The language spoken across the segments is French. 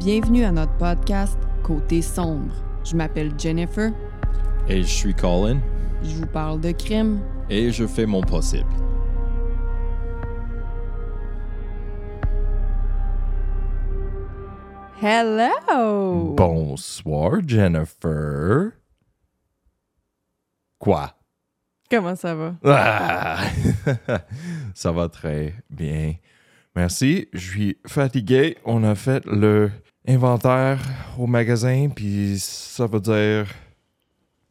Bienvenue à notre podcast Côté sombre. Je m'appelle Jennifer. Et je suis Colin. Je vous parle de crime. Et je fais mon possible. Hello! Bonsoir, Jennifer. Quoi? Comment ça va? Ah! ça va très bien. Merci. Je suis fatigué. On a fait le inventaire au magasin, puis ça veut dire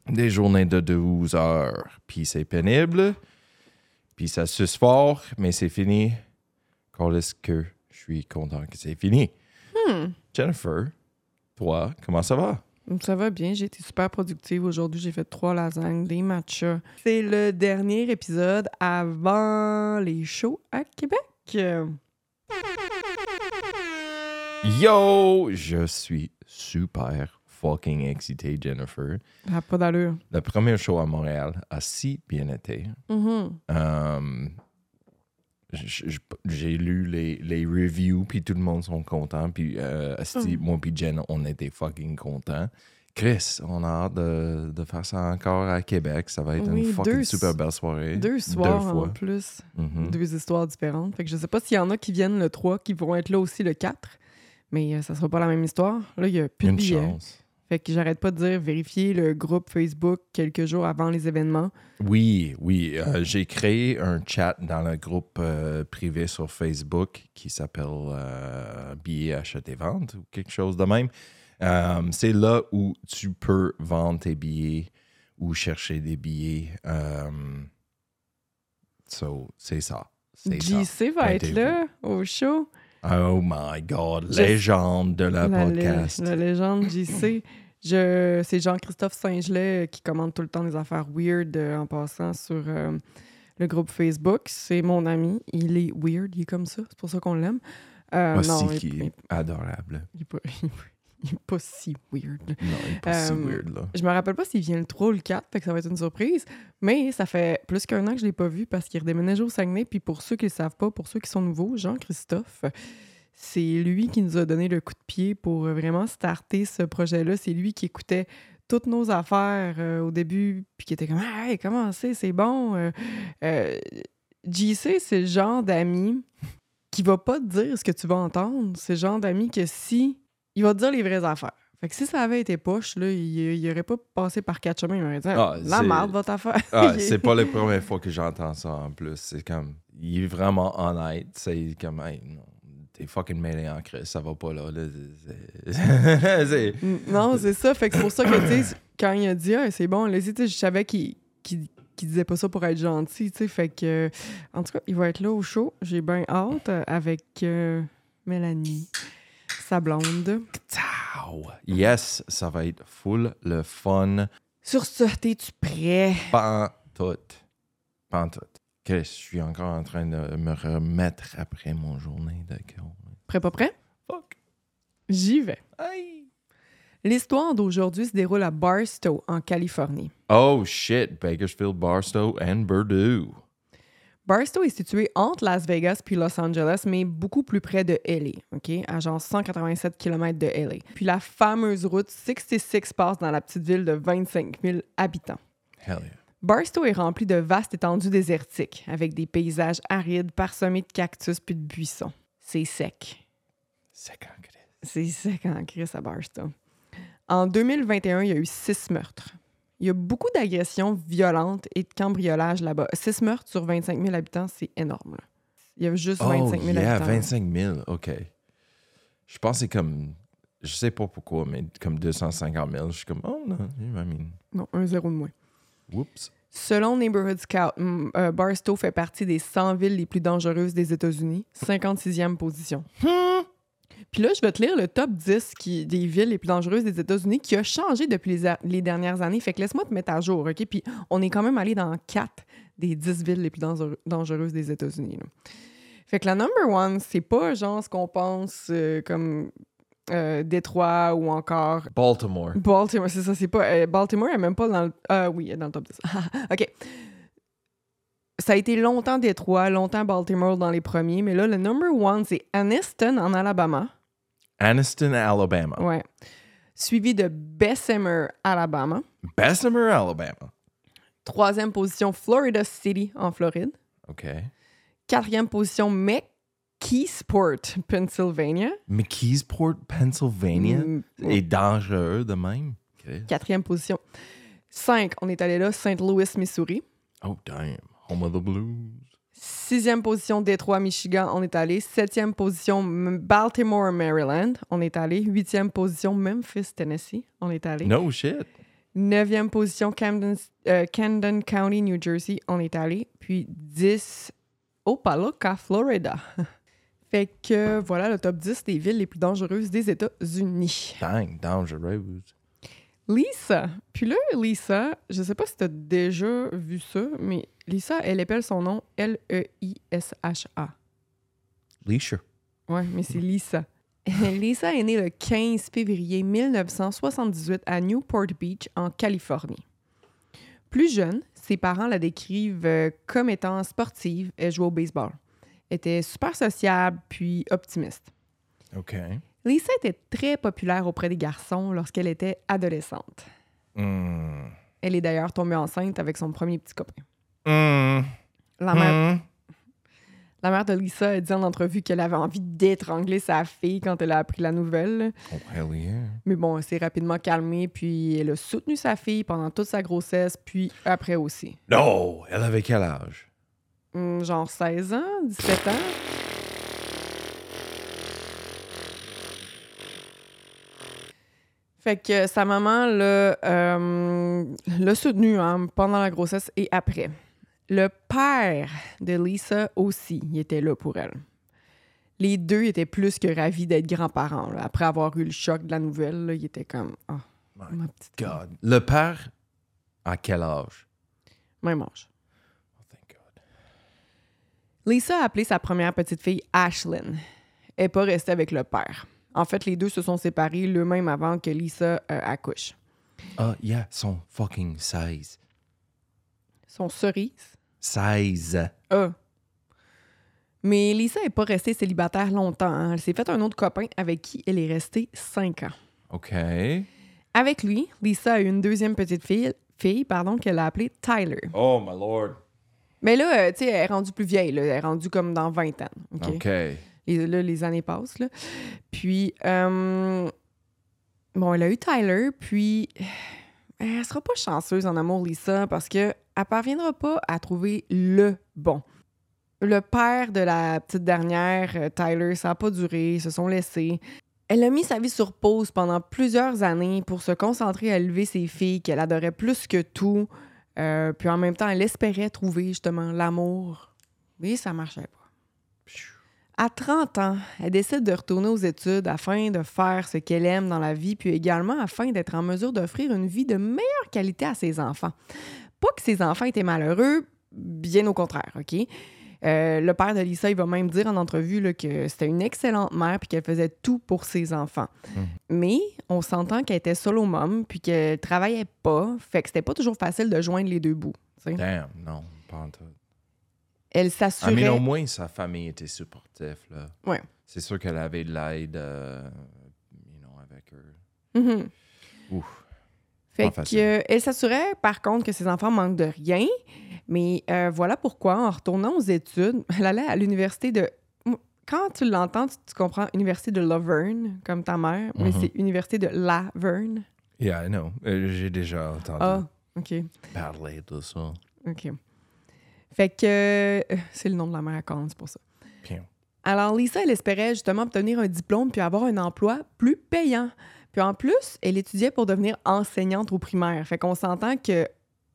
des journées de 12 heures. Puis c'est pénible, puis ça suce fort, mais c'est fini. Quand est-ce que je suis content que c'est fini? Hmm. Jennifer, toi, comment ça va? Ça va bien, j'ai été super productive aujourd'hui. J'ai fait trois lasagnes, des matchas. C'est le dernier épisode avant les shows à Québec. Yo, je suis super fucking excité, Jennifer. N'a pas d'allure. Le premier show à Montréal a si bien été. J- j- J'ai lu les, les reviews, puis tout le monde sont contents. Puis euh, Mm. moi puis Jen, on était fucking contents. Chris, on a hâte de, de faire ça encore à Québec. Ça va être Oui, une fucking deux- super belle soirée. Deux soirs en fois. plus. Mhm. Deux histoires différentes. Fait que je sais pas s'il y en a qui viennent le 3 qui vont être là aussi le 4. Mais euh, ça sera pas la même histoire. Là, il y a plus de Une billets. chance. Fait que j'arrête pas de dire vérifier le groupe Facebook quelques jours avant les événements. Oui, oui. euh, J'ai créé un chat dans le groupe euh, privé sur Facebook qui s'appelle euh, Billets acheter vente ou quelque chose de même. C'est là où tu peux vendre tes billets ou chercher des billets. So, c'est ça. JC va être là au show. Oh my God, Je- légende de la, La, lé- podcast. la légende JC. Je, c'est Jean-Christophe Saint-Gelais qui commande tout le temps des affaires weird euh, en passant sur euh, le groupe Facebook. C'est mon ami. Il est weird, il est comme ça. C'est pour ça qu'on l'aime. Euh, non, il, adorable. il il est pas si weird. Non, il est pas si Euh, weird, là. Je me rappelle pas s'il vient le 3 ou le 4, fait que ça va être une surprise. Mais ça fait plus qu'un an que je l'ai pas vu parce qu'il redéménage au Saguenay. Puis pour ceux qui le savent pas, pour ceux qui sont nouveaux, Jean-Christophe, c'est lui qui nous a donné le coup de pied pour vraiment starter ce projet-là. C'est lui qui écoutait toutes nos affaires euh, au début, puis qui était comme « Hey, comment c'est? C'est bon! Euh, euh, JC, c'est le genre d'ami qui va pas te dire ce que tu vas entendre. C'est le genre d'ami que si... Il va te dire les vraies affaires. Fait que si ça avait été poche, là, il, il aurait pas passé par quatre chemins. Il m'aurait dit Ah, La merde, votre affaire. Ah, c'est pas la première fois que j'entends ça en plus. C'est comme, il est vraiment honnête. C'est comme, hey, non, t'es fucking mêlé en crise, ça va pas là. c'est- Non, c'est ça. Fait que c'est pour ça que, tu sais, quand il a dit, ah, c'est bon, là, tu sais, je savais qu'il qu'il- qu'il disait pas ça pour être gentil, tu sais. Fait que, en tout cas, il va être là au show. J'ai bien hâte euh, avec euh, Mélanie, sa blonde. Yes, ça va être full le fun. Sur ce, t'es-tu prêt? Pas en tout. Pas en tout. Chris, je suis encore en train de me remettre après mon journée de. Prêt, pas prêt? Fuck. J'y vais. Aïe. L'histoire d'aujourd'hui se déroule à Barstow, en Californie. Oh shit, Bakersfield, Barstow and Purdue. Barstow est situé entre Las Vegas puis Los Angeles, mais beaucoup plus près de LA, OK? À genre 187 km de LA. Puis la fameuse route 66 passe dans la petite ville de 25 000 habitants. Hell yeah. Barstow est rempli de vastes étendues désertiques, avec des paysages arides parsemés de cactus puis de buissons. C'est sec. C'est quand Chris. C'est sec en crise à Barstow. En 2021, il y a eu six meurtres. Il y a beaucoup d'agressions violentes et de cambriolages là-bas. Six meurtres sur 25 000 habitants, c'est énorme. là. Il y a juste 25 000 oh, yeah, habitants. 25 000, OK. Je pense que c'est comme, je sais pas pourquoi, mais comme 250 000. Je suis comme, oh non, I mean, Non, un zéro de moins. whoops. Selon Neighborhood Scout, mm, euh, Barstow fait partie des 100 villes les plus dangereuses des États-Unis, 56e position. Puis là, je vais te lire le top 10 qui, des villes les plus dangereuses des États-Unis qui a changé depuis les, dernières années. Fait que laisse-moi te mettre à jour, OK? Puis on est quand même allé dans 4 des 10 villes les plus dangereuses des États-Unis. Fait que la number one, c'est pas genre ce qu'on pense euh, comme euh, Détroit ou encore Baltimore. Baltimore, c'est ça, c'est pas. euh, Baltimore est même pas dans le. Ah oui, elle est dans le top 10. OK. Ça a été longtemps Détroit, longtemps Baltimore dans les premiers, mais là, le number one, c'est Anniston en Alabama. Anniston, Alabama. Ouais. Suivi de Bessemer, Alabama. Bessemer, Alabama. Troisième position, Florida City, en Floride. OK. Quatrième position, McKeesport, Pennsylvania. McKeesport, Pennsylvania? Mm, est dangereux de même. OK. Quatrième position. Cinq, on est allé là, St. Louis, Missouri. Oh, damn. Home of the Blues. Sixième position, Détroit, Michigan, on est allé. Septième position, Baltimore, Maryland, on est allé. Huitième position, Memphis, Tennessee, on est allé. No shit. Neuvième position, Camden, euh, Camden County, New Jersey, on est allé. Puis 10, Opaloca, Florida. fait que voilà le top 10 des villes les plus dangereuses des États-Unis. Dang, dangereux. Lisa. Puis là, Lisa, je sais pas si tu as déjà vu ça, mais Lisa, elle appelle son nom L-E-I-S-H-A. Leisha. Ouais, mais c'est Lisa. Lisa est née le 15 février 1978 à Newport Beach, en Californie. Plus jeune, ses parents la décrivent euh, comme étant sportive. Elle jouait au baseball. Elle était super sociable puis optimiste. OK. Lisa était très populaire auprès des garçons lorsqu'elle était adolescente. Mm. Elle est d'ailleurs tombée enceinte avec son premier petit copain. Mm. La mère, Mm. la mère de Lisa a dit en entrevue qu'elle avait envie d'étrangler sa fille quand elle a appris la nouvelle. Oh, hell yeah. Mais bon, elle s'est rapidement calmée, puis elle a soutenu sa fille pendant toute sa grossesse, puis après aussi. No! Elle avait quel âge? Genre 16 ans, 17 ans. Fait que sa maman l'a euh, l'a soutenue hein, pendant la grossesse et après. Le père de Lisa aussi, il était là pour elle. Les deux étaient plus que ravis d'être grands-parents. Après avoir eu le choc de la nouvelle, là, ils étaient comme « Ah, My ma petite. God. Le père, à quel âge? Même âge. Oh, thank God. Lisa a appelé sa première petite fille Ashlyn. Elle n'est pas restée avec le père. En fait, les deux se sont séparés le même avant que Lisa euh, accouche. Ah, yeah, son fucking 16. Son cerise. 16. Ah. Mais Lisa n'est pas restée célibataire longtemps. hein. Elle s'est fait un autre copain avec qui elle est restée cinq ans. OK. Avec lui, Lisa a eu une deuxième petite fille, fille pardon, qu'elle a appelée Tyler. Oh, my lord. Mais là, euh, tu sais, elle est rendue plus vieille. là. Elle est rendue comme dans 20 ans. OK? OK. Et là, les années passent. Puis, euh, bon, elle a eu Tyler, puis elle sera pas chanceuse en amour, Lisa, parce que elle parviendra pas à trouver le bon. Le père de la petite dernière, euh, Tyler, ça n'a pas duré, ils se sont laissés. Elle a mis sa vie sur pause pendant plusieurs années pour se concentrer à élever ses filles qu'elle adorait plus que tout. Euh, puis en même temps, elle espérait trouver justement l'amour. Mais ça marchait pas. À 30 ans, elle décide de retourner aux études afin de faire ce qu'elle aime dans la vie, puis également afin d'être en mesure d'offrir une vie de meilleure qualité à ses enfants. Pas que ses enfants étaient malheureux, bien au contraire, OK? Euh, le père de Lisa, il va même dire en entrevue là, que c'était une excellente mère puis qu'elle faisait tout pour ses enfants. Mais on s'entend qu'elle était solo mom puis qu'elle travaillait pas, fait que c'était pas toujours facile de joindre les deux bouts. Damn, non, pas en tout. Elle s'assurait. mean, au moins, sa famille était supportive, là. Ouais. C'est sûr qu'elle avait de l'aide, euh, you know, avec eux. Ouf. Fait que, elle s'assurait, par contre, que ses enfants manquent de rien. Mais euh, voilà pourquoi, en retournant aux études, elle allait à l'université de. Quand tu l'entends, tu, tu comprends Université de Laverne, comme ta mère, mais Mhm. c'est Université de Laverne. Yeah, I know. Euh, J'ai déjà entendu Ah, OK. parler de ça. OK. Fait que euh, c'est le nom de la mère à Colin, c'est pour ça. Bien. Alors, Lisa, elle espérait justement obtenir un diplôme puis avoir un emploi plus payant. Puis en plus, elle étudiait pour devenir enseignante au primaire. Fait qu'on s'entend que,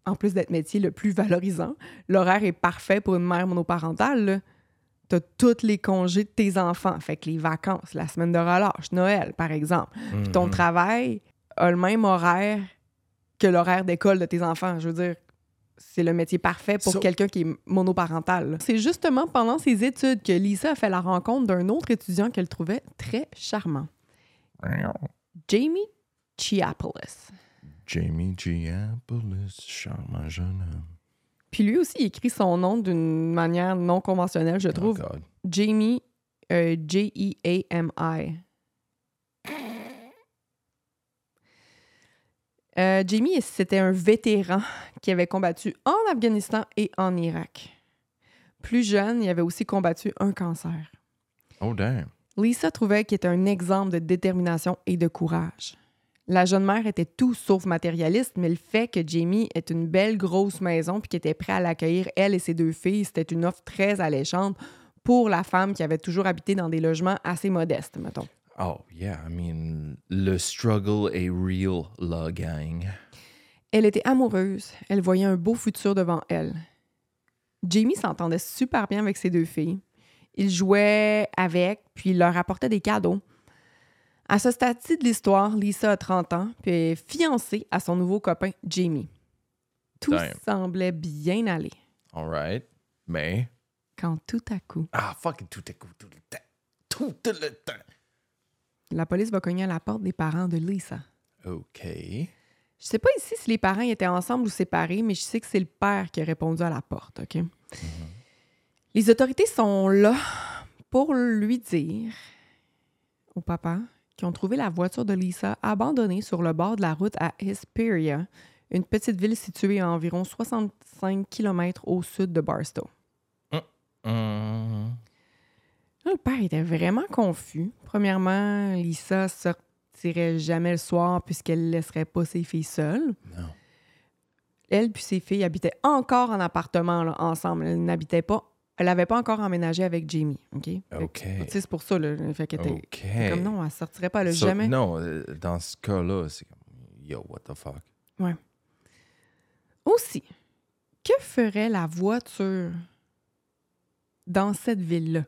en plus d'être métier le plus valorisant, l'horaire est parfait pour une mère monoparentale. là. T'as tous les congés de tes enfants. Fait que les vacances, la semaine de relâche, Noël, par exemple. Puis ton Mhm. travail a le même horaire que l'horaire d'école de tes enfants. Je veux dire, c'est le métier parfait pour So- quelqu'un qui est monoparental. C'est justement pendant ses études que Lisa a fait la rencontre d'un autre étudiant qu'elle trouvait très charmant, Jamie Chiapolis. Jamie Giapolis, charmant jeune homme. Puis lui aussi il écrit son nom d'une manière non conventionnelle, je Oh trouve. God. Jamie, euh, J-E-A-M-I. Euh, Jamie, c'était un vétéran qui avait combattu en Afghanistan et en Irak. Plus jeune, il avait aussi combattu un cancer. Oh, damn. Lisa trouvait qu'il était un exemple de détermination et de courage. La jeune mère était tout sauf matérialiste, mais le fait que Jamie ait une belle grosse maison puis qu'il était prêt à l'accueillir, elle et ses deux filles, c'était une offre très alléchante pour la femme qui avait toujours habité dans des logements assez modestes, mettons. Oh, yeah. I mean, le struggle est real, la gang. Elle était amoureuse, elle voyait un beau futur devant elle. Jamie s'entendait super bien avec ses deux filles. Il jouait avec, puis il leur apportait des cadeaux. À ce stade-ci de l'histoire, Lisa a 30 ans, puis est fiancée à son nouveau copain Jamie. Tout Damn. semblait bien aller. All right. Mais. Quand tout à coup, Ah, fucking tout est coup, tout le temps. Tout le temps. La police va cogner à la porte des parents de Lisa. OK. Je sais pas ici si les parents étaient ensemble ou séparés, mais je sais que c'est le père qui a répondu à la porte, OK? Les autorités sont là pour lui dire au papa qu'ils ont trouvé la voiture de Lisa abandonnée sur le bord de la route à Hesperia, une petite ville située à environ 65 km au sud de Barstow. Là, le père était vraiment confus. Premièrement, Lisa sortirait jamais le soir puisqu'elle ne laisserait pas ses filles seules. Non. Elle puis ses filles habitaient encore en appartement là, ensemble. Elle n'habitait pas. Elle n'avait pas encore emménagé avec Jamie. OK? OK. c'est pour ça. Là, fait qu'elle était-. Comme non, elle sortirait pas. Elle So- jamais. Non, euh, dans ce cas-là, c'est comme, yo, what the fuck? Aussi, que ferait la voiture dans cette ville-là?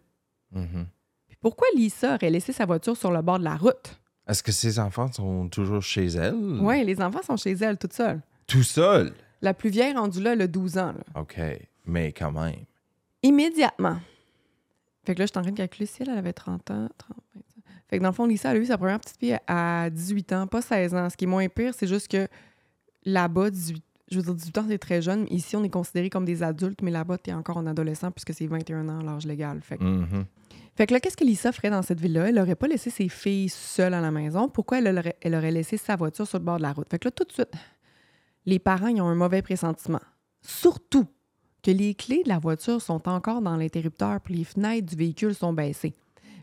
Mhm. Puis pourquoi Lisa aurait laissé sa voiture sur le bord de la route? Est-ce que ses enfants sont toujours chez elle? Oui, les enfants sont chez elle, toutes seules. Tout seul? La plus vieille rendue là, elle a 12 ans. là. OK. Mais quand même. Immédiatement. Fait que là, je suis en train de calculer si elle, elle avait 30 ans. 30, 25. Fait que dans le fond, Lisa, elle a eu sa première petite fille à 18 ans, pas 16 ans. Ce qui est moins pire, c'est juste que là-bas, 18, je veux dire, 18 ans, c'est très jeune. Ici, on est considéré comme des adultes, mais là-bas, t'es encore un adolescent puisque c'est 21 ans l'âge légal. Fait que, Mhm. fait que là, qu'est-ce que Lisa ferait dans cette ville-là? Elle aurait pas laissé ses filles seules à la maison. Pourquoi elle aurait, elle aurait laissé sa voiture sur le bord de la route? Fait que là, tout de suite, les parents, ils ont un mauvais pressentiment. Surtout que les clés de la voiture sont encore dans l'interrupteur puis les fenêtres du véhicule sont baissées.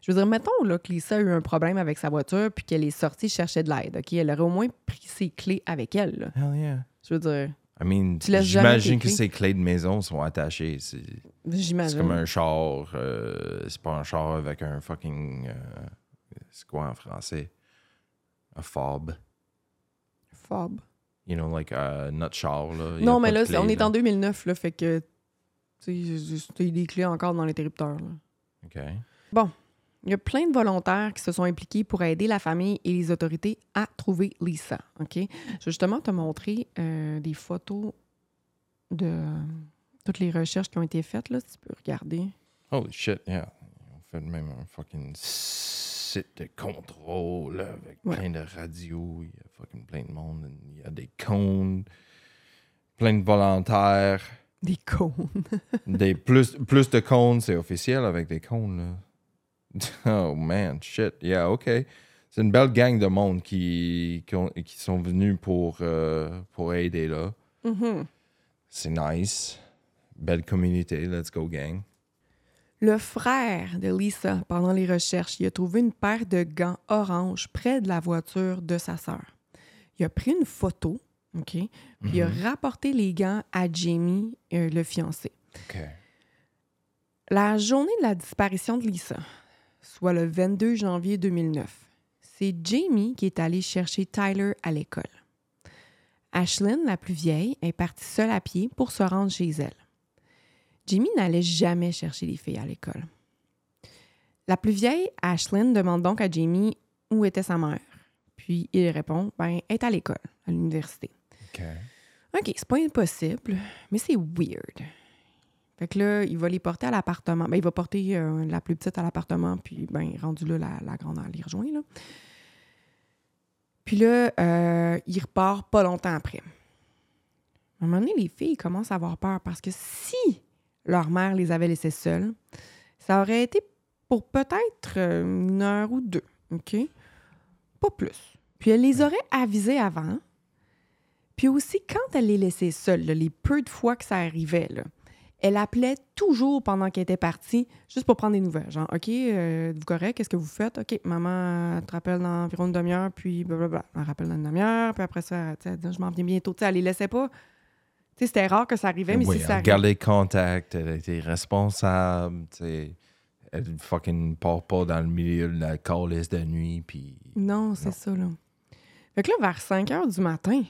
Je veux dire, mettons là, que Lisa a eu un problème avec sa voiture puis qu'elle est sortie chercher de l'aide. OK? Elle aurait au moins pris ses clés avec elle. là. Hell yeah. Je veux dire, I mean, Tu laisses jamais j'imagine que ses clés de maison sont attachées. C'est c'est j'imagine. comme un char. euh, c'est pas un char avec un fucking. euh, c'est quoi en français? Un fob. Fob. You know, like uh, notre char. Là. Non, mais là, clé, on est en 2009, là, fait que tu sais, des clés encore dans l'interrupteur. là. OK. Il y a plein de volontaires qui se sont impliqués pour aider la famille et les autorités à trouver Lisa. OK? Je vais justement te montrer euh, des photos de euh, toutes les recherches qui ont été faites, là, si tu peux regarder. Holy shit, yeah. On fait même un fucking site de contrôle avec Ouais. plein de radios. Il y a fucking plein de monde. Il y a des cônes. Plein de volontaires. Des cônes. Des plus, plus de cônes, c'est officiel avec des cônes. Là. Oh man, shit. Yeah, OK. C'est une belle gang de monde qui, qui, ont- qui sont venus pour, euh, pour aider là. Mhm. C'est nice. Belle communauté. Let's go, gang. Le frère de Lisa, pendant les recherches, il a trouvé une paire de gants orange près de la voiture de sa sœur. Il a pris une photo, OK? Puis il a rapporté les gants à Jamie, euh, le fiancé. OK. La journée de la disparition de Lisa, soit le 22 janvier 2009, c'est Jamie qui est allé chercher Tyler à l'école. Ashlyn, la plus vieille, est partie seule à pied pour se rendre chez elle. Jamie n'allait jamais chercher les filles à l'école. La plus vieille, Ashlyn, demande donc à Jamie où était sa mère. Puis il répond ben, elle est à l'école, à l'université. OK. OK, c'est pas impossible, mais c'est weird. Fait que là, il va les porter à l'appartement. Ben, il va porter euh, la plus petite à l'appartement, puis ben, rendu là, la, la grande, elle les rejoint, là. Puis là, euh, il repart pas longtemps après. À un moment donné, les filles commencent à avoir peur parce que si leur mère les avait laissées seules, ça aurait été pour peut-être euh, une heure ou deux, OK? Pas plus. Puis elle les aurait avisées avant, Puis aussi, quand elle les laissait seuls, là, les peu de fois que ça arrivait, là, elle appelait toujours pendant qu'elle était partie, juste pour prendre des nouvelles. Genre, OK, euh, vous correct, qu'est-ce que vous faites? OK, maman elle te rappelle dans environ une demi-heure, puis blablabla. Elle rappelle dans une demi-heure, puis après ça, tu sais, elle dit, je m'en viens bientôt. Tu sais, elle les laissait pas. Tu sais, c'était rare que ça arrivait, mais oui, si ça elle arrivait. gardait contact, elle était responsable, tu sais. Elle fucking part pas dans le milieu de la calice de nuit, puis... Non, c'est ça, là. Fait que là, vers 5 heures du matin,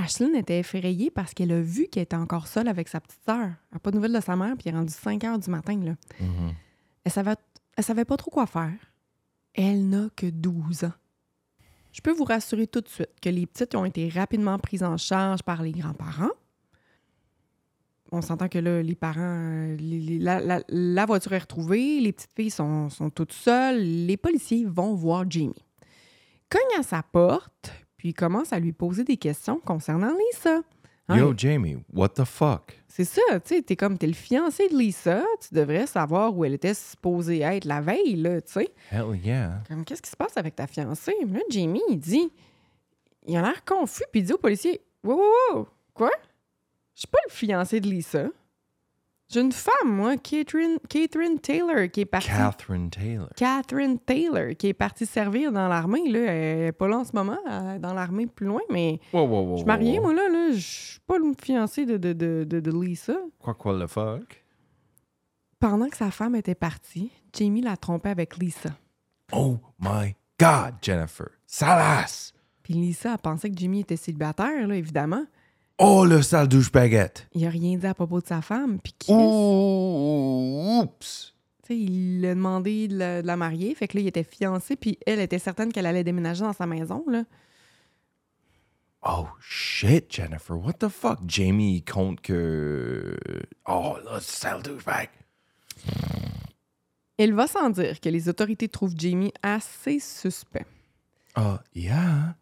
Ashlyn était effrayée parce qu'elle a vu qu'elle était encore seule avec sa petite sœur. Elle n'a pas de nouvelles de sa mère, puis il est rendu 5 heures du matin, là. Mhm. Elle savait, elle savait pas trop quoi faire. Elle n'a que 12 ans. Je peux vous rassurer tout de suite que les petites ont été rapidement prises en charge par les grands-parents. On s'entend que là, les parents, euh, les- les- la, la- la voiture est retrouvée, les petites filles sont, sont toutes seules, les policiers vont voir Jamie. Cogne à sa porte, puis commence à lui poser des questions concernant Lisa. Hein, Yo, Jamie, what the fuck? c'est ça, tu sais, t'es comme, t'es le fiancé de Lisa, tu devrais savoir où elle était supposée être la veille, là, tu sais. Hell yeah. Comme, qu'est-ce qui se passe avec ta fiancée? Là, Jamie, il dit, il a l'air confus, puis il dit au policier, wow, wow, wow, quoi? Je suis pas le fiancé de Lisa. J'ai une femme, moi, Catherine, Catherine Taylor, qui est partie. Catherine Taylor. Catherine Taylor, qui est partie servir dans l'armée, là. Elle est pas là en ce moment, elle est dans l'armée plus loin, mais Wow, wow, wow. je suis mariée, moi, là, là. Je suis pas le fiancé de, de, de, de, Lisa. Quoi, quoi, le fuck? Pendant que sa femme était partie, Jamie la trompait avec Lisa. Oh my God, Jennifer. Salas! Puis Lisa a pensé que Jimmy était célibataire, là, évidemment. Oh, le sale douche baguette. Il a rien dit à propos de sa femme. Puis Chris, oups. tu sais, il a demandé de la, de la marier. Fait que là, il était fiancé. Puis elle était certaine qu'elle allait déménager dans sa maison, là. Oh shit, Jennifer. What the fuck? Jamie compte que. Oh, le sale douchebag. Il va sans dire que les autorités trouvent Jamie assez suspect. Oh, yeah.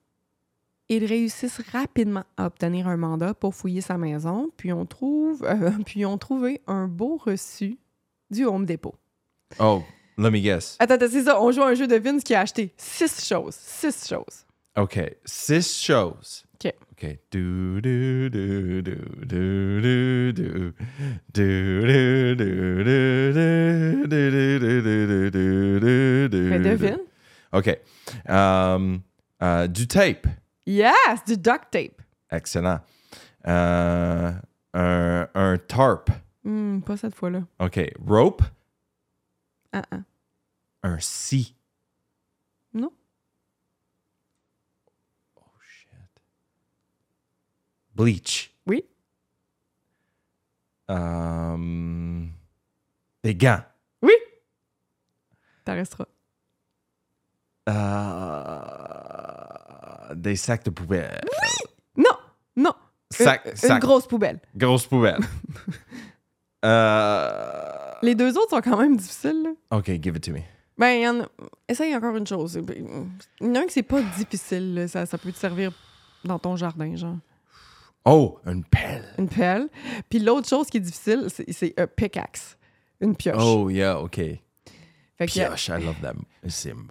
Ils réussissent rapidement à obtenir un mandat pour fouiller sa maison, puis on trouve, euh, puis ont trouvé un beau reçu du Home Depot. Oh, let me guess. Attends, attends, c'est ça, on joue à un jeu de Vince qui a acheté six choses. Six choses. Okay, six shows. OK. Okay. Do do do do do do do do do do do do do do do do do do Mais do. devine. OK. Um, uh, du tape. Yes, du duct tape. Excellent. Uh, un, un tarp. Hmm, pas cette fois-là. OK. Rope. Ah, ah. Un scie. Non. Oh shit. Bleach. Oui. Um, des gants. Oui! T'en resteras. Euh, des sacs de poubelle. Non! Non! Sac, Une- une, grosse poubelle. Grosse poubelle. euh, Les deux autres sont quand même difficiles. là. OK, give it to me. Ben, il y en a... Essaye encore une chose. Il y en a un qui c'est pas difficile. là. Ça, ça peut te servir dans ton jardin, genre. Oh, une pelle. Une pelle. Puis l'autre chose qui est difficile, c'est- un pickaxe. Une pioche. Oh, yeah, OK. fait a, Pioche, I love that. C'est bon.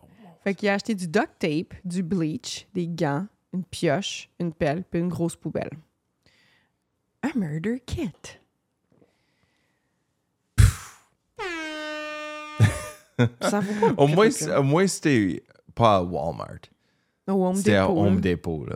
Fait qu'il a acheté du duct tape, du bleach, des gants, une pioche, une pelle, puis une grosse poubelle. Un murder kit. ça vaut pas Au moins, au moins, c'était pas à Walmart. Au Home C'était à Home. Depot, là.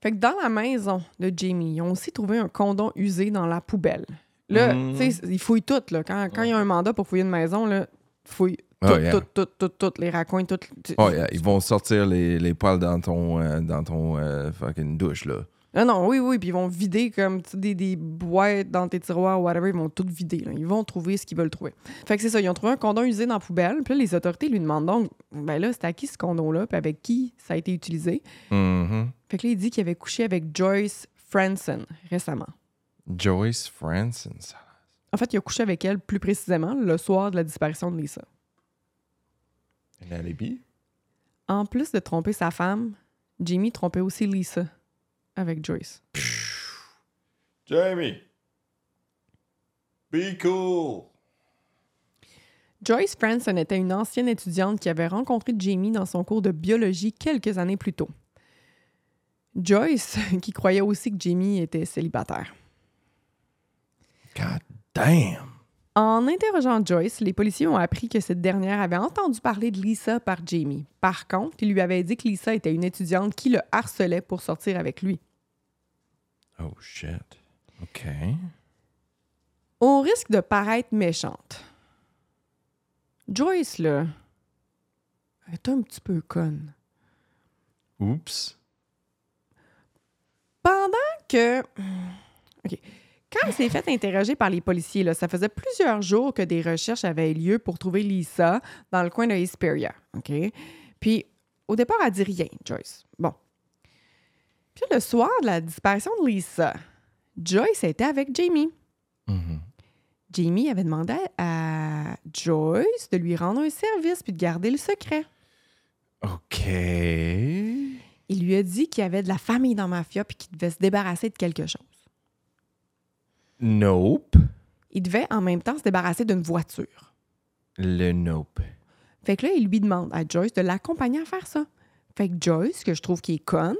Fait que dans la maison de Jamie, ils ont aussi trouvé un condom usé dans la poubelle. Là, Mm. tu sais, ils fouillent tout. Là. Quand, quand il y a un mandat pour fouiller une maison, là, ils fouillent tout, Oh, yeah. tout, tout, tout, tout, les raccoins, tout. Oh, yeah, ils vont sortir les, les poils dans ton, euh, dans ton euh, fucking douche, là. Ah non, oui, oui, puis ils vont vider comme des, des boîtes dans tes tiroirs, whatever, ils vont tout vider. là. Ils vont trouver ce qu'ils veulent trouver. Fait que c'est ça, ils ont trouvé un condom usé dans la poubelle, puis là, les autorités lui demandent donc, ben là, c'était à qui ce condom-là, puis avec qui ça a été utilisé? Mhm. Fait que là, il dit qu'il avait couché avec Joyce Franson récemment. Joyce Franson. ça. En fait, il a couché avec elle plus précisément le soir de la disparition de Lisa. En plus de tromper sa femme, Jamie trompait aussi Lisa avec Joyce. Jamie! Be cool! Joyce Franson était une ancienne étudiante qui avait rencontré Jamie dans son cours de biologie quelques années plus tôt. Joyce, qui croyait aussi que Jamie était célibataire. God damn. En interrogeant Joyce, les policiers ont appris que cette dernière avait entendu parler de Lisa par Jamie. Par contre, il lui avait dit que Lisa était une étudiante qui le harcelait pour sortir avec lui. Oh shit. OK. Au risque de paraître méchante, Joyce, là, est un petit peu conne. Oups. Pendant que. OK. Quand elle s'est fait interroger par les policiers, là, ça faisait plusieurs jours que des recherches avaient lieu pour trouver Lisa dans le coin de Hesperia. OK? Puis, au départ, elle dit rien, Joyce. Bon. Puis, le soir de la disparition de Lisa, Joyce était avec Jamie. Mhm. Jamie avait demandé à Joyce de lui rendre un service puis de garder le secret. OK. Il lui a dit qu'il y avait de la famille dans Mafia puis qu'il devait se débarrasser de quelque chose. Nope. Il devait en même temps se débarrasser d'une voiture. Le nope. Fait que là, il lui demande à Joyce de l'accompagner à faire ça. Fait que Joyce, que je trouve qui est conne,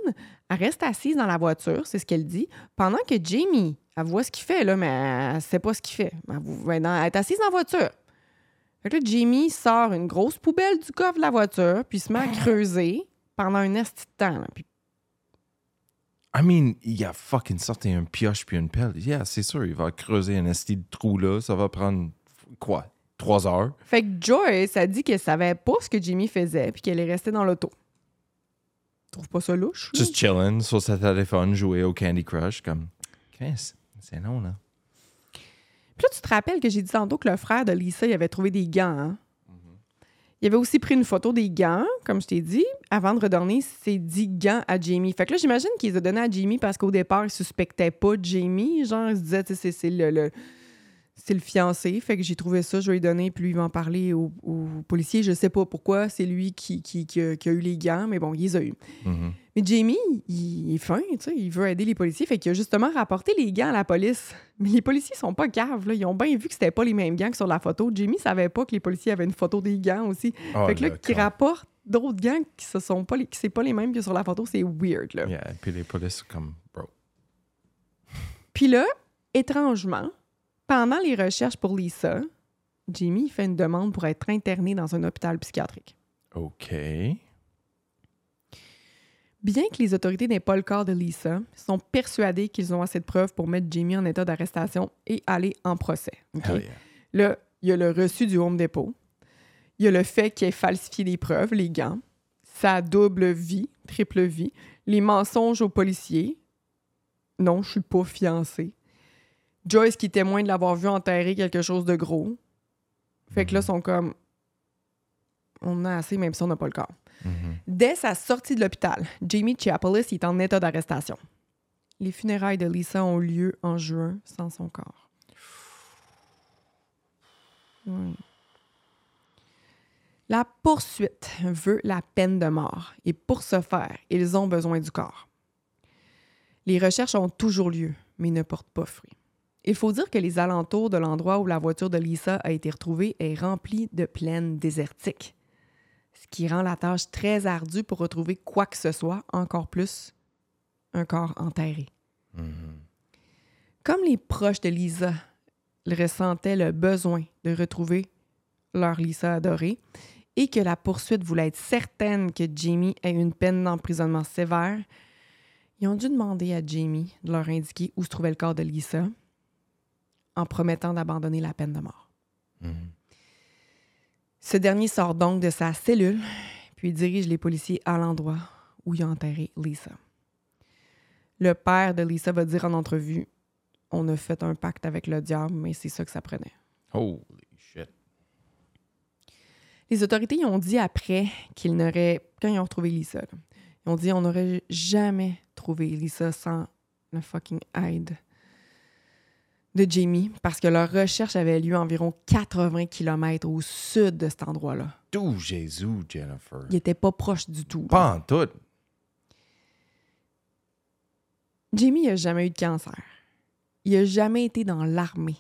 elle reste assise dans la voiture, c'est ce qu'elle dit, pendant que Jamie, elle voit ce qu'il fait, là, mais elle sait pas ce qu'il fait. Elle, ben, est assise dans la voiture. Fait que là, Jamie sort une grosse poubelle du coffre de la voiture, puis se met à creuser pendant un esti de temps. là. Puis I mean, il a fucking sorti un pioche puis une pelle. Yeah, c'est sûr, il va creuser un esti de trou là. Ça va prendre, quoi, trois heures? Fait que Joyce a dit qu'elle savait pas ce que Jimmy faisait puis qu'elle est restée dans l'auto. Trouve pas ça louche? là? Just chilling sur sa téléphone, jouer au Candy Crush, comme... Qu'est-ce? C'est non, là. Puis là, tu te rappelles que j'ai dit tantôt que le frère de Lisa, il avait trouvé des gants. hein? Il avait aussi pris une photo des gants, comme je t'ai dit, avant de redonner ses 10 gants à Jamie. Fait que là, j'imagine qu'il les a donnés à Jamie parce qu'au départ, il suspectait pas Jamie. Genre, il se disait, c'est le, le- c'est le fiancé. Fait que j'ai trouvé ça, je vais lui donner, puis lui, il va en parler au, au policier. Je sais pas pourquoi, c'est lui qui, qui, qui a, qui a eu les gants, mais bon, il les a eu. Mhm. Mais Jamie, il, est fin, tu sais, il veut aider les policiers. Fait qu'il a justement rapporté les gants à la police. Mais les policiers sont pas caves, là. Ils ont bien vu que c'était pas les mêmes gants que sur la photo. Jamie savait pas que les policiers avaient une photo des gants aussi. Oh, fait que là, qui rapporte d'autres gants qui ce sont pas les, qui c'est pas les mêmes que sur la photo, c'est weird, là. Yeah, puis les polices, comme, bro. Puis là, étrangement, pendant les recherches pour Lisa, Jamie fait une demande pour être interné dans un hôpital psychiatrique. OK. Bien que les autorités n'aient pas le corps de Lisa, ils sont persuadés qu'ils ont assez de preuves pour mettre Jamie en état d'arrestation et aller en procès. OK? Hell yeah. Là, il y a le reçu du Home Depot. Il y a le fait qu'il ait falsifié des preuves, les gants. Sa double vie, triple vie. Les mensonges aux policiers. Non, je suis pas fiancée. Joyce qui témoigne de l'avoir vu enterrer quelque chose de gros. Fait que là, ils sont comme... On a assez, même si on n'a pas le corps. Mhm. Dès sa sortie de l'hôpital, Jamie Chiapolis est en état d'arrestation. Les funérailles de Lisa ont lieu en juin sans son corps. La poursuite veut la peine de mort et pour ce faire, ils ont besoin du corps. Les recherches ont toujours lieu, mais ne portent pas fruit. Il faut dire que les alentours de l'endroit où la voiture de Lisa a été retrouvée est rempli de plaines désertiques ce qui rend la tâche très ardue pour retrouver quoi que ce soit, encore plus un corps enterré. Mhm. Comme les proches de Lisa ressentaient le besoin de retrouver leur Lisa adorée et que la poursuite voulait être certaine que Jamie ait une peine d'emprisonnement sévère, ils ont dû demander à Jamie de leur indiquer où se trouvait le corps de Lisa en promettant d'abandonner la peine de mort. Mhm. Ce dernier sort donc de sa cellule, puis dirige les policiers à l'endroit où il a enterré Lisa. Le père de Lisa va dire en entrevue On a fait un pacte avec le diable, mais c'est ça que ça prenait. Holy shit. Les autorités ont dit après qu'ils n'auraient, quand ils ont retrouvé Lisa, là, ils ont dit on n'aurait jamais trouvé Lisa sans la fucking aide de Jamie, parce que leur recherche avait lieu environ 80 km au sud de cet endroit-là. D'où Jésus, Jennifer? Il était pas proche du tout. Pas en tout. Jamie a jamais eu de cancer. Il a jamais été dans l'armée.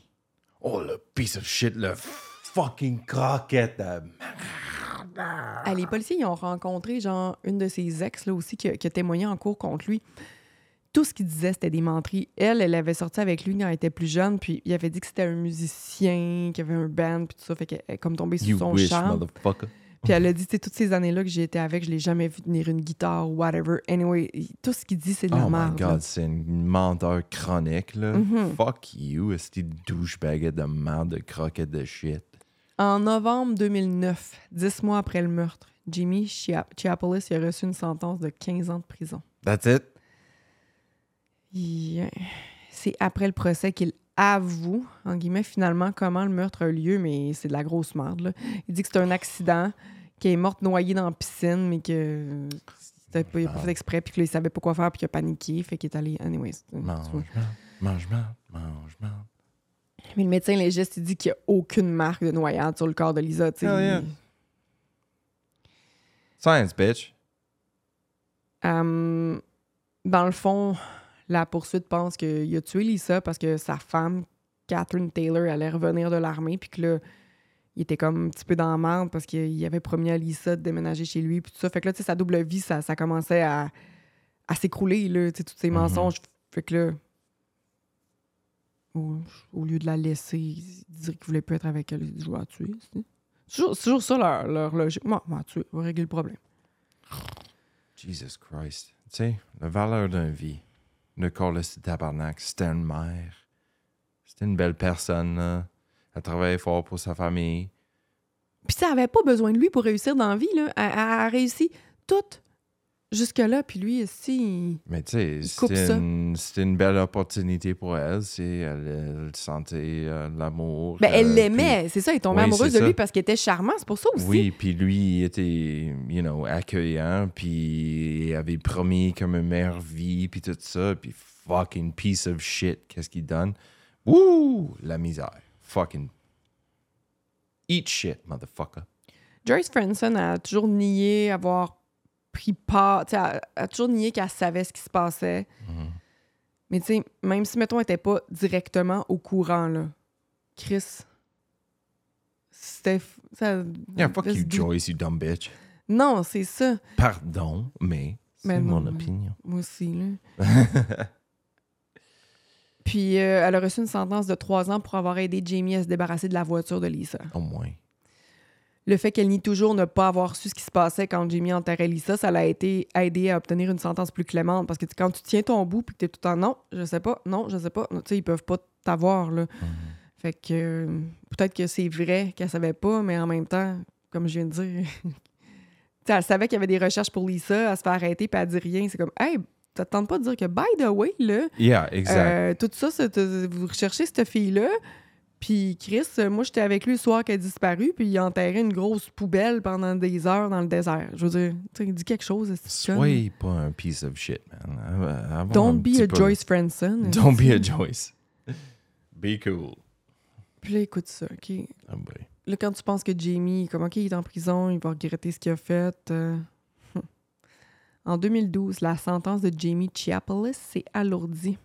Oh, le piece of shit, le fucking croquette de. Ah, les policiers, ils ont rencontré, genre, une de ses ex, là, aussi, qui, a- qui a témoigné en cours contre lui. Tout ce qu'il disait, c'était des menteries. Elle, elle avait sorti avec lui quand elle était plus jeune, puis il avait dit que c'était un musicien, qu'il avait un band, puis tout ça. Fait qu'elle est comme tombée sous You son wish, charme. motherfucker. Puis elle a dit, tu toutes ces années-là que j'ai été avec, je l'ai jamais vu tenir une guitare ou whatever. Anyway, tout ce qu'il dit, c'est de la Oh my merde. là. god, c'est une menteur chronique, là. Mhm. Fuck you, est-ce douchebag de merde, de croquette de shit. En novembre 2009, dix mois après le meurtre, Jimmy Chia- Chiapolis a reçu une sentence de 15 ans de prison. That's it? Il- C'est après le procès qu'il avoue, en guillemets, finalement, comment le meurtre a eu lieu, mais c'est de la grosse merde. là. Il dit que c'est un accident, qu'il est morte noyée dans la piscine, mais que c'était pas, il a pas fait exprès, puis qu'il savait pas quoi faire, puis qu'il a paniqué, fait qu'il est allé. Anyways, Mange, mange, mange, mange, mange. Mais le médecin légiste, il dit qu'il n'y a aucune marque de noyade sur le corps de Lisa. tu yeah. Science, bitch. Euh, dans le fond, la poursuite pense qu'il a tué Lisa parce que sa femme, Catherine Taylor, allait revenir de l'armée, puis que là, il était comme un petit peu dans la merde parce qu'il avait promis à Lisa de déménager chez lui, puis tout ça. Fait que là, tu sais, sa double vie, ça, ça commençait à, à s'écrouler, là, tu sais, tous ces Mhm. mensonges. Fait que là, au, au lieu de la laisser, il dirait qu'il voulait plus être avec elle, il dit, je vais la tuer. C'est toujours, toujours ça leur, leur logique. Moi, tuer, on va régler le problème. Jesus Christ. Tu sais, la valeur d'une vie. Le corps de tabarnak, c'était une mère. C'était une belle personne, là. Elle travaillait fort pour sa famille. Puis ça avait pas besoin de lui pour réussir dans la vie. Elle, a réussi tout jusque-là. Puis lui, aussi, Mais tu sais, c'était une, c'était une belle opportunité pour elle. c'est- Elle, elle sentait euh, l'amour. ben, elle euh, l'aimait. C'est ça, elle Oui, amoureuse de lui parce qu'il était charmant. C'est pour ça aussi. Oui, puis lui, il était, you know, accueillant, puis il avait promis comme une meilleure vie, puis tout ça, puis fucking piece of shit, qu'est-ce qu'il donne? Wouh! La misère. Fucking. Eat shit, motherfucker. Joyce Franson a toujours nié avoir pris part. tu sais, Elle a toujours nié qu'elle savait ce qui se passait. Mhm. Mais tu sais, même si, mettons, elle n'était pas directement au courant, là, Chris, c'était. ça- Yeah, fuck you, Joyce, you dumb bitch. Non, c'est ça. Pardon, mais c'est Mais mon non. opinion. Moi aussi, là. Puis euh, elle a reçu une sentence de trois ans pour avoir aidé Jamie à se débarrasser de la voiture de Lisa. Au moins. Le fait qu'elle nie toujours ne pas avoir su ce qui se passait quand Jamie enterrait Lisa, ça l'a été aidé à obtenir une sentence plus clémente. Parce que quand tu tiens ton bout puis que t'es tout le temps non, je sais pas, non, je sais pas, tu sais, ils peuvent pas t'avoir, là. Fait que euh, peut-être que c'est vrai qu'elle savait pas, mais en même temps, comme je viens de dire, tu sais, elle savait qu'il y avait des recherches pour Lisa, elle se fait arrêter puis elle dit rien. C'est comme, hey, ça te tente pas de dire que, by the way, là, Yeah, exact. euh, tout ça, vous recherchez cette fille-là. Puis Chris, moi, j'étais avec lui le soir qu'elle a disparu, puis il a enterré une grosse poubelle pendant des heures dans le désert. Je veux dire, tu sais, il dit quelque chose. tu Soyez pas un piece of shit, man. Don't be a peu- Joyce Franson. Don't be a Joyce. Be cool. Puis là, écoute ça, OK? Ah boy. Là, quand tu penses que Jamie, comme, OK, il est en prison, il va regretter ce qu'il a fait. euh, hum. En 2012, la sentence de Jamie Chiapolis s'est alourdie.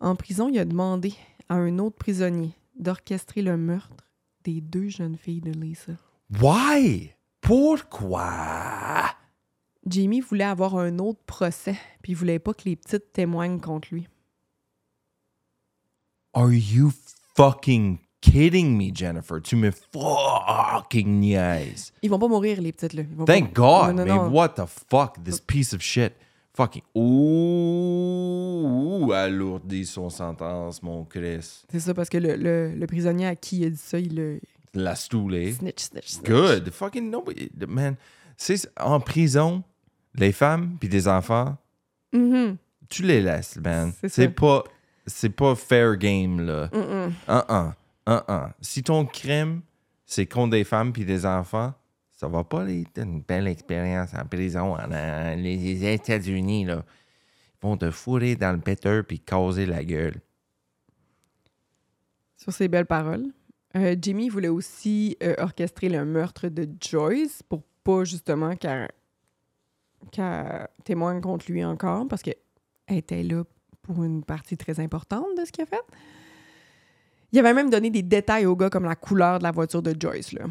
En prison, il a demandé à un autre prisonnier d'orchestrer le meurtre des deux jeunes filles de Lisa. Why? Pourquoi? Jamie voulait avoir un autre procès, puis il voulait pas que les petites témoignent contre lui. Are you fucking kidding me, Jennifer? Tu me fucking niaises. Ils vont pas mourir, les petites, là. Ils vont Thank pas... God, Non, non, mais non. what the fuck? This piece of shit. Fucking. Ouh, alourdit son sentence, mon Chris. C'est ça, parce que le, le- le prisonnier à qui il a dit ça, il a... La stoulée. Snitch, snitch, snitch. Good. Fucking nobody. Man, c'est en prison, les femmes puis des enfants, Mhm. tu les laisses, man. C'est pas, c'est pas fair game, là. Un, un, un, un. Si ton crime, c'est contre des femmes puis des enfants, ça va pas être une belle expérience en prison. En, les États-Unis, là, ils vont te fourrer dans le péteur puis causer la gueule. Sur ces belles paroles. Euh, Jimmy voulait aussi euh, orchestrer le meurtre de Joyce pour pas justement qu'elle qu'elle témoigne contre lui encore parce qu'elle était là pour une partie très importante de ce qu'il a fait. Il avait même donné des détails au gars comme la couleur de la voiture de Joyce. Là.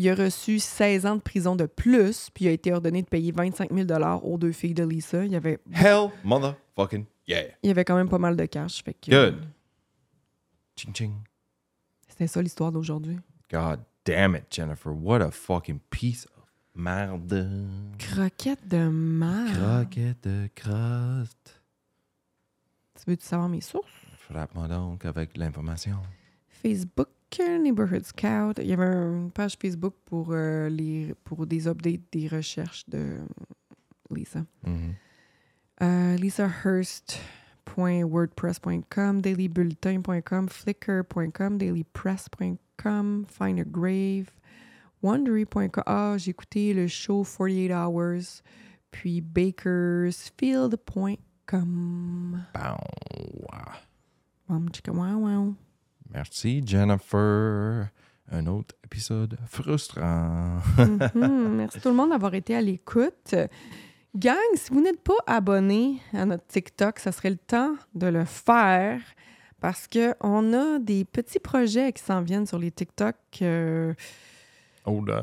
Il a reçu 16 ans de prison de plus, puis il a été ordonné de payer 25 000 aux deux filles de Lisa. Il y avait, Hell motherfucking yeah. il y avait quand même pas mal de cash. Fait que, Good. Ching ching. C'était ça l'histoire d'aujourd'hui. God damn it, Jennifer. What a fucking piece of merde. Croquette de mar. Croquette de crotte. Tu veux-tu savoir mes sources? Frappe-moi donc avec l'information. Facebook, euh, Neighborhood Scout. Il y avait une page Facebook pour, euh, les, pour des updates des recherches de Lisa. Mhm. Euh, lisahurst.wordpress.com, dailybulletin.com, flickr.com, dailypress.com, find a grave, wondery.com. Ah, j'ai écouté le show 48 Hours, puis bakersfield.com. Wow, wow, wow. Merci, Jennifer. Un autre épisode frustrant. Mhm, Merci tout le monde d'avoir été à l'écoute. Gang, si vous n'êtes pas abonné à notre TikTok, ça serait le temps de le faire parce qu'on a des petits projets qui s'en viennent sur les TikTok, euh, oh damn.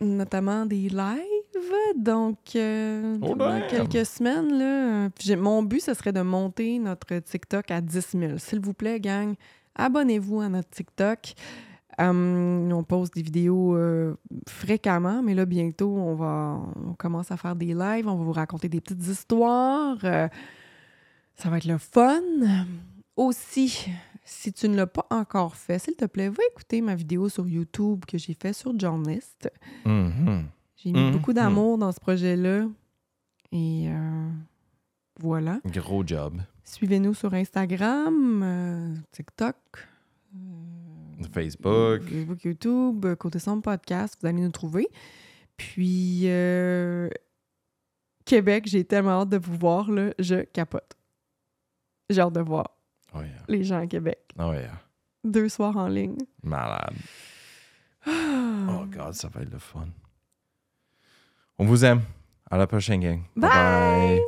notamment des lives. Donc, euh, Oh, dans quelques semaines, là, j'ai- mon but, ce serait de monter notre TikTok à 10 000. S'il vous plaît, gang, abonnez-vous à notre TikTok. Hum, on poste des vidéos euh, fréquemment, mais là, bientôt, on va on commence à faire des lives, on va vous raconter des petites histoires. euh, ça va être le fun. Aussi, si tu ne l'as pas encore fait, s'il te plaît, va écouter ma vidéo sur YouTube que j'ai fait sur Journalist. Mhm. J'ai mis Mhm. beaucoup d'amour dans ce projet-là. Et euh, voilà. Gros job. Suivez-nous sur Instagram, euh, TikTok, euh, Facebook. Facebook, YouTube, Côté Sombre Podcast, vous allez nous trouver. Puis, Québec, j'ai tellement hâte de vous voir, là, je capote. J'ai hâte de voir Oh yeah. les gens à Québec. Oh yeah. Deux soirs en ligne. Malade. Ah. Oh God, ça va être le fun. On vous aime. À la prochaine, gang. Bye! bye.